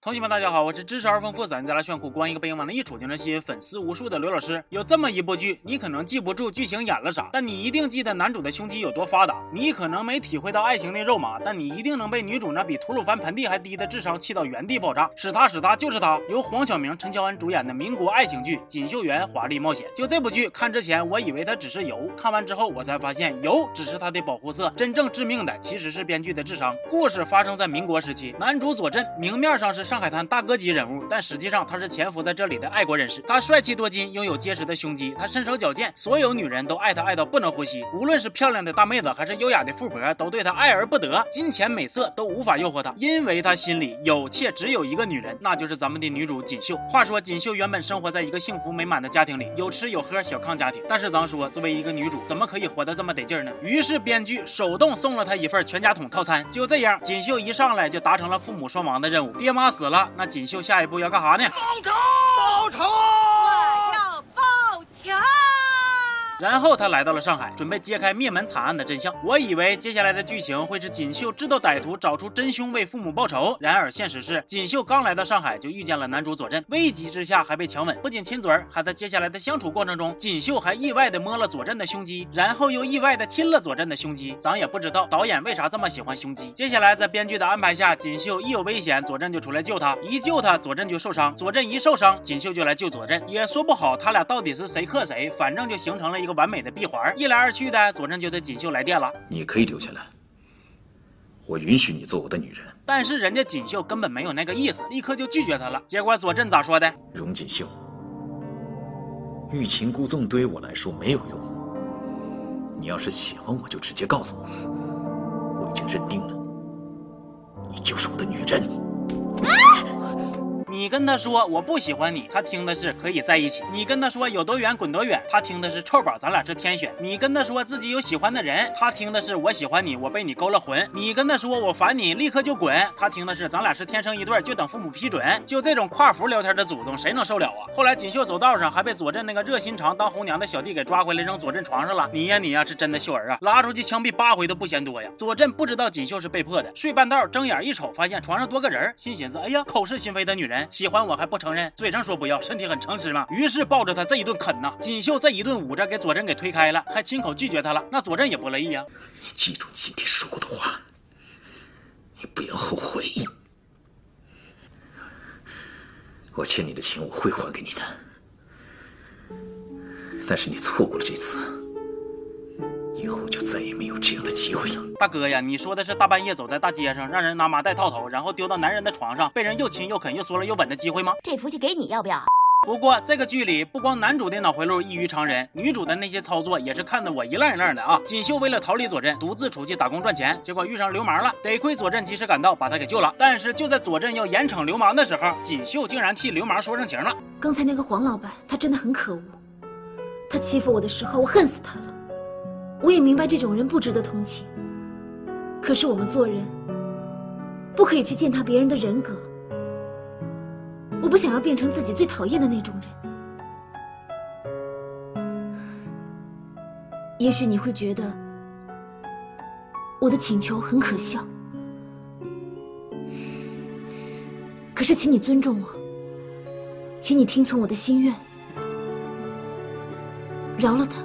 同学们，大家好，我是知识而丰富、咱家来炫酷、光一个背影往那一杵就能吸引粉丝无数的刘老师。有这么一部剧，你可能记不住剧情演了啥，但你一定记得男主的胸肌有多发达。你可能没体会到爱情的肉麻，但你一定能被女主那比吐鲁番盆地还低的智商气到原地爆炸。是他是他就是他，由黄晓明、陈乔恩主演的民国爱情剧《锦绣园华丽冒险》。就这部剧，看之前我以为它只是油，看完之后我才发现油只是它的保护色，真正致命的其实是编剧的智商。故事发生在民国时期，男主左震明面上是上海滩大哥级。人物，但实际上他是潜伏在这里的爱国人士。他帅气多金，拥有结实的胸肌，他身手矫健，所有女人都爱他爱到不能呼吸。无论是漂亮的大妹子，还是优雅的富婆，都对他爱而不得。金钱美色都无法诱惑他，因为他心里有且只有一个女人，那就是咱们的女主锦绣。话说锦绣原本生活在一个幸福美满的家庭里，有吃有喝，小康家庭。但是咱说，作为一个女主，怎么可以活得这么得劲儿呢？于是编剧手动送了她一份全家桶套餐。就这样，锦绣一上来就达成了父母双亡的任务。爹妈死死了，那锦绣下一步要干啥呢？报仇！报仇！我要报仇！然后他来到了上海，准备揭开灭门惨案的真相。我以为接下来的剧情会是锦绣知道歹徒，找出真凶为父母报仇。然而现实是，锦绣刚来到上海就遇见了男主左震，危急之下还被强吻，不仅亲嘴儿，还在接下来的相处过程中，锦绣还意外的摸了左震的胸肌，然后又意外的亲了左震的胸肌。咱也不知道导演为啥这么喜欢胸肌。接下来在编剧的安排下，锦绣一有危险，左震就出来救他，一救他，左震就受伤，左震一受伤，锦绣就来救左震，也说不好他俩到底是谁克谁，反正就形成了一个完美的闭环。一来二去的，左震就对锦绣来电了。你可以留下来，我允许你做我的女人。但是人家锦绣根本没有那个意思，立刻就拒绝他了。结果左震咋说的？荣锦绣，欲擒故纵对于我来说没有用。你要是喜欢我，就直接告诉我，我已经认定了，你就是我的女人。你跟他说我不喜欢你，他听的是可以在一起；你跟他说有多远滚多远，他听的是臭宝，咱俩是天选；你跟他说自己有喜欢的人，他听的是我喜欢你，我被你勾了魂；你跟他说我烦你，立刻就滚，他听的是咱俩是天生一对，就等父母批准。就这种跨服聊天的祖宗，谁能受了啊？后来锦绣走道上还被左震那个热心肠当红娘的小弟给抓回来，扔左震床上了。你呀你呀，是真的秀儿啊，拉出去枪毙八回都不嫌多呀。左震不知道锦绣是被迫的，睡半道睁眼一瞅，发现床上多个人，心寻思，哎呀，口是心非的女人。喜欢我还不承认，嘴上说不要，身体很诚实嘛。于是抱着他这一顿啃呐，锦绣这一顿捂着，给左震给推开了，还亲口拒绝他了。那左震也不乐意呀。你记住今天说过的话，你不要后悔。我欠你的情我会还给你的，但是你错过了这次。以后就再也没有这样的机会了，大哥呀，你说的是大半夜走在大街上，让人拿麻袋套头，然后丢到男人的床上，被人又亲又啃又缩了又吻的机会吗？这福气给你要不要？不过这个剧里不光男主的脑回路异于常人，女主的那些操作也是看得我一愣一愣的啊！锦绣为了逃离左震，独自出去打工赚钱，结果遇上流氓了，得亏左震及时赶到，把他给救了。但是就在左震要严惩流氓的时候，锦绣竟然替流氓说上情了。刚才那个黄老板，他真的很可恶，他欺负我的时候，我恨死他了。我也明白这种人不值得同情，可是我们做人不可以去践踏别人的人格。我不想要变成自己最讨厌的那种人。也许你会觉得我的请求很可笑，可是请你尊重我，请你听从我的心愿，饶了他。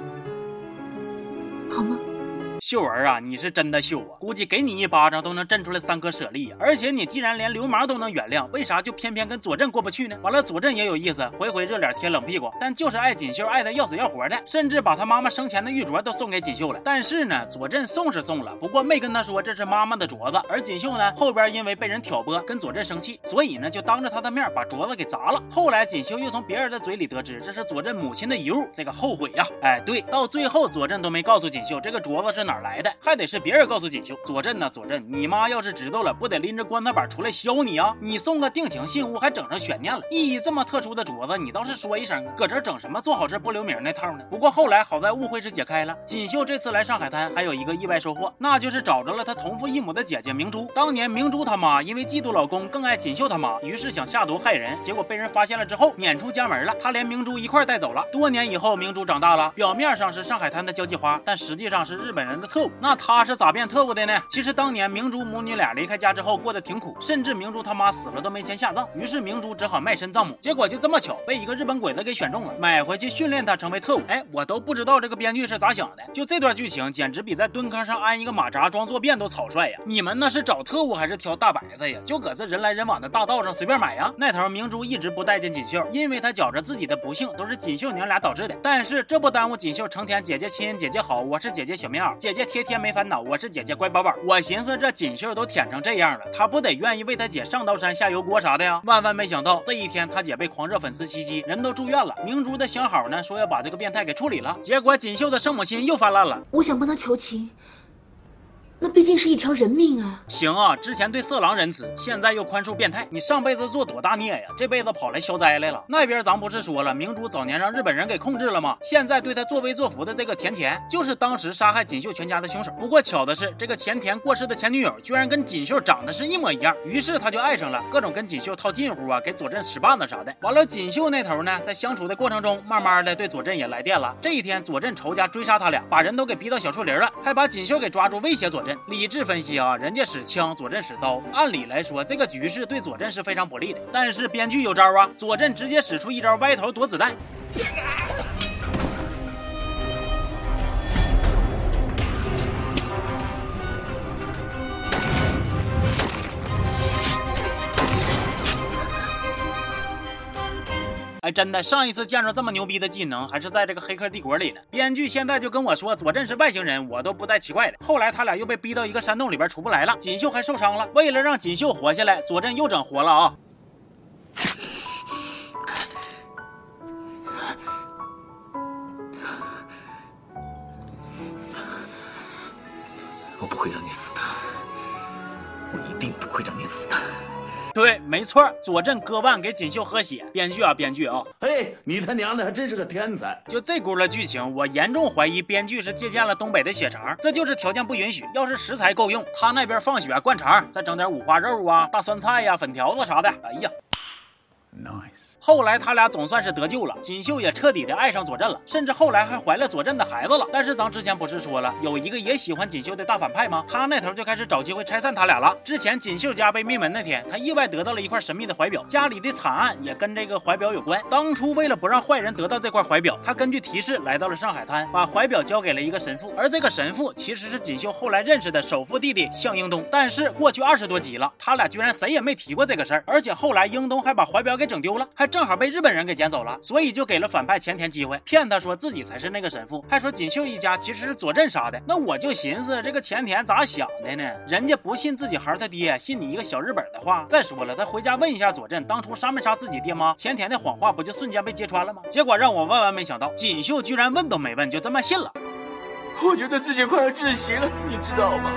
秀儿啊，你是真的秀啊！估计给你一巴掌都能震出来三颗舍利呀！而且你既然连流氓都能原谅，为啥就偏偏跟左震过不去呢？完了，左震也有意思，回回热脸贴冷屁股，但就是爱锦绣，爱的要死要活的，甚至把他妈妈生前的玉镯都送给锦绣了。但是呢，左震送是送了，不过没跟他说这是妈妈的镯子。而锦绣呢，后边因为被人挑拨，跟左震生气，所以呢就当着他的面把镯子给砸了。后来锦绣又从别人的嘴里得知这是左震母亲的遗物，这个后悔呀！哎，对，到最后左震都没告诉锦绣这个镯子是哪哪来的，还得是。别人告诉锦绣，左震呢？左震，你妈要是知道了，不得拎着棺材板出来削你啊！你送个定情信物，还整上悬念了。意义这么特殊的镯子，你倒是说一声，搁这整什么做好事不留名那套呢？不过后来好在误会是解开了。锦绣这次来上海滩，还有一个意外收获，那就是找着了她同父异母的姐姐明珠。当年明珠他妈因为嫉妒老公更爱锦绣他妈，于是想下毒害人，结果被人发现了之后撵出家门了。她连明珠一块带走了。多年以后，明珠长大了，表面上是上海滩的交际花，但实际上是日本人特务。那他是咋变特务的呢？其实当年明珠母女俩离开家之后过得挺苦，甚至明珠他妈死了都没钱下葬，于是明珠只好卖身葬母。结果就这么巧被一个日本鬼子给选中了，买回去训练他成为特务。哎，我都不知道这个编剧是咋想的，就这段剧情简直比在蹲坑上安一个马扎装坐便都草率呀！你们那是找特务还是挑大白子呀？就搁这人来人往的大道上随便买呀？那头明珠一直不待见锦绣，因为他觉着自己的不幸都是锦绣娘俩导致的。但是这不耽误锦绣成天姐姐亲姐姐好，我是姐姐小棉袄，姐姐姐贴贴没烦恼，我是姐姐乖宝宝。我寻思这锦绣都舔成这样了，她不得愿意为她姐上刀山下油锅啥的呀？万万没想到这一天她姐被狂热粉丝袭击，人都住院了。明珠的相好呢说要把这个变态给处理了，结果锦绣的圣母心又泛滥了。我想帮他求情。那毕竟是一条人命啊！行啊，之前对色狼仁慈，现在又宽恕变态，你上辈子做多大孽呀？这辈子跑来消灾来了。那边咱不是说了，明珠早年让日本人给控制了吗？现在对他作威作福的这个前田，就是当时杀害锦绣全家的凶手。不过巧的是，这个前田过世的前女友居然跟锦绣长得是一模一样，于是他就爱上了，各种跟锦绣套近乎啊，给佐镇使绊子啥的。完了，锦绣那头呢，在相处的过程中，慢慢的对佐镇也来电了。这一天，佐镇仇家追杀他俩，把人都给逼到小树林了，还把锦绣给抓住威胁佐理智分析啊，人家使枪，佐镇使刀，按理来说这个局势对佐镇是非常不利的。但是编剧有招啊，佐镇直接使出一招歪头躲子弹。哎，真的，上一次见着这么牛逼的技能，还是在这个《黑客帝国》里呢。编剧现在就跟我说佐镇是外星人，我都不带奇怪的。后来他俩又被逼到一个山洞里边出不来了，锦绣还受伤了。为了让锦绣活下来，佐镇又整活了啊！我不会让你死的，我一定不会让你死的。对，没错，佐镇割腕给锦绣喝血。编剧啊，编剧啊！嘿，你他娘的还真是个天才！就这轱辘剧情，我严重怀疑编剧是借鉴了东北的血肠。这就是条件不允许，要是食材够用，他那边放血灌肠，再整点五花肉啊、大酸菜呀、粉条子啥的。哎呀，nice。后来他俩总算是得救了，锦绣也彻底的爱上佐镇了，甚至后来还怀了佐镇的孩子了。但是咱之前不是说了，有一个也喜欢锦绣的大反派吗？他那头就开始找机会拆散他俩了。之前锦绣家被灭门那天，他意外得到了一块神秘的怀表，家里的惨案也跟这个怀表有关。当初为了不让坏人得到这块怀表，他根据提示来到了上海滩，把怀表交给了一个神父，而这个神父其实是锦绣后来认识的首富弟弟向英东。但是过去二十多集了，他俩居然谁也没提过这个事儿，而且后来英东还把怀表给给整丢了，还正好被日本人给。捡走了，所以就给了反派前田机会，骗他说自己才是那个神父，还说锦绣一家其实是佐镇杀的。那我就寻思这个前田咋想的呢？人家不信自己孩他爹，信你一个小日本的话。再说了，他回家问一下佐镇，当初杀没杀自己爹妈？前田的谎话不就瞬间被揭穿了吗？结果让我万万没想到，锦绣居然问都没问，就这么信了。我觉得自己快要窒息了，你知道吗？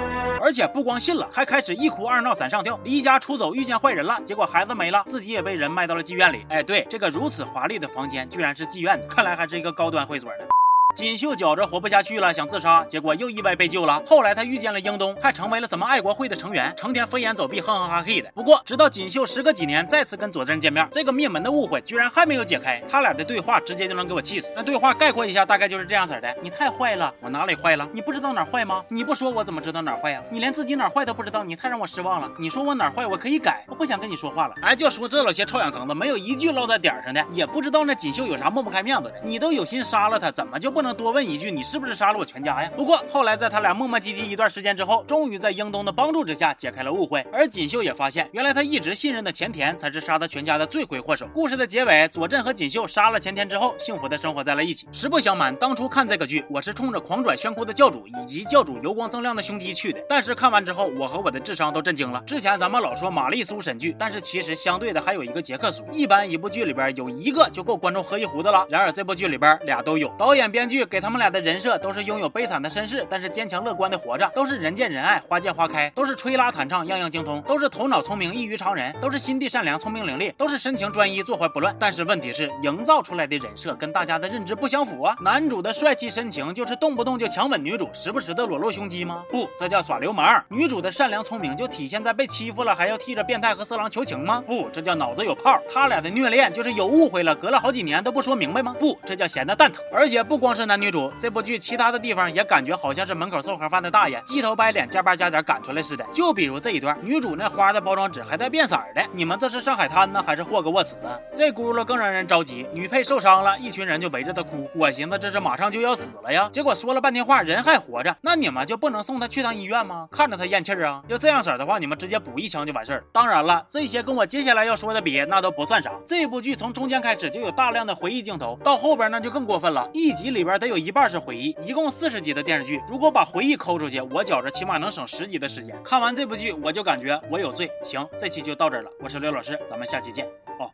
而且不光信了，还开始一哭二闹三上吊，离家出走遇见坏人了，结果孩子没了，自己也被人卖到了妓院里。哎，对，这个如此华丽的房间居然是妓院的，看来还是一个高端会所呢。锦绣觉着活不下去了，想自杀，结果又意外被救了。后来他遇见了英东，还成为了什么爱国会的成员，成天飞檐走壁，哼哼哈嘿的。不过，直到锦绣时隔几年再次跟佐镇见面，这个灭门的误会居然还没有解开。他俩的对话直接就能给我气死。那对话概括一下，大概就是这样子的：你太坏了，我哪里坏了？你不知道哪坏吗？你不说我怎么知道哪坏呀？你连自己哪坏都不知道，你太让我失望了。你说我哪坏，我可以改。我不想跟你说话了。哎，就说这老些臭氧层子，没有一句落在点上的，也不知道那锦绣有啥抹不开面子的。你都有心杀了他，怎么就不能多问一句你？是不是杀了我全家呀？不过后来在他俩磨磨唧唧一段时间之后，终于在英东的帮助之下解开了误会。而锦绣也发现，原来他一直信任的前田才是杀他全家的罪魁祸首。故事的结尾，佐镇和锦绣杀了前田之后，幸福的生活在了一起。实不相瞒，当初看这个剧，我是冲着狂拽炫酷的教主以及教主油光锃亮的胸肌去的。但是看完之后，我和我的智商都震惊了。之前咱们老说玛丽苏神剧，但是其实相对的还有一个杰克苏。一般一部剧里边有一个就够观众喝一壶的了。然而这部剧里边俩都有，导演编剧给他们俩的人。设都是拥有悲惨的身世，但是坚强乐观的活着，都是人见人爱，花见花开，都是吹拉弹唱，样样精通，都是头脑聪明，异于常人，都是心地善良，聪明伶俐，都是深情专一，坐怀不乱。但是问题是，营造出来的人设跟大家的认知不相符啊！男主的帅气深情就是动不动就强吻女主，时不时的裸露胸肌吗？不，这叫耍流氓。女主的善良聪明就体现在被欺负了还要替着变态和色狼求情吗？不，这叫脑子有泡。他俩的虐恋就是有误会了，隔了好几年都不说明白吗？不，这叫闲的蛋疼。而且不光是男女主，这部剧其他的地方也感觉好像是门口送盒饭的大爷鸡头白脸加班加点赶出来似的。就比如这一段，女主那花的包装纸还带变色的，你们这是上海滩呢，还是霍格沃茨啊？这轱辘更让人着急，女配受伤了，一群人就围着她哭。我寻思这是马上就要死了呀，结果说了半天话，人还活着，那你们就不能送她去趟医院吗？看着她咽气儿啊！要这样式的话，你们直接补一枪就完事儿。当然了，这些跟我接下来要说的比，那都不算啥。这部剧从中间开始就有大量的回忆镜头，到后边那就更过分了，一集里里边得有一半是回忆。一共四十集的电视剧，如果把回忆抠出去，我觉着起码能省十集的时间。看完这部剧，我就感觉我有罪。行，这期就到这儿了，我是刘老师，咱们下期见。哦。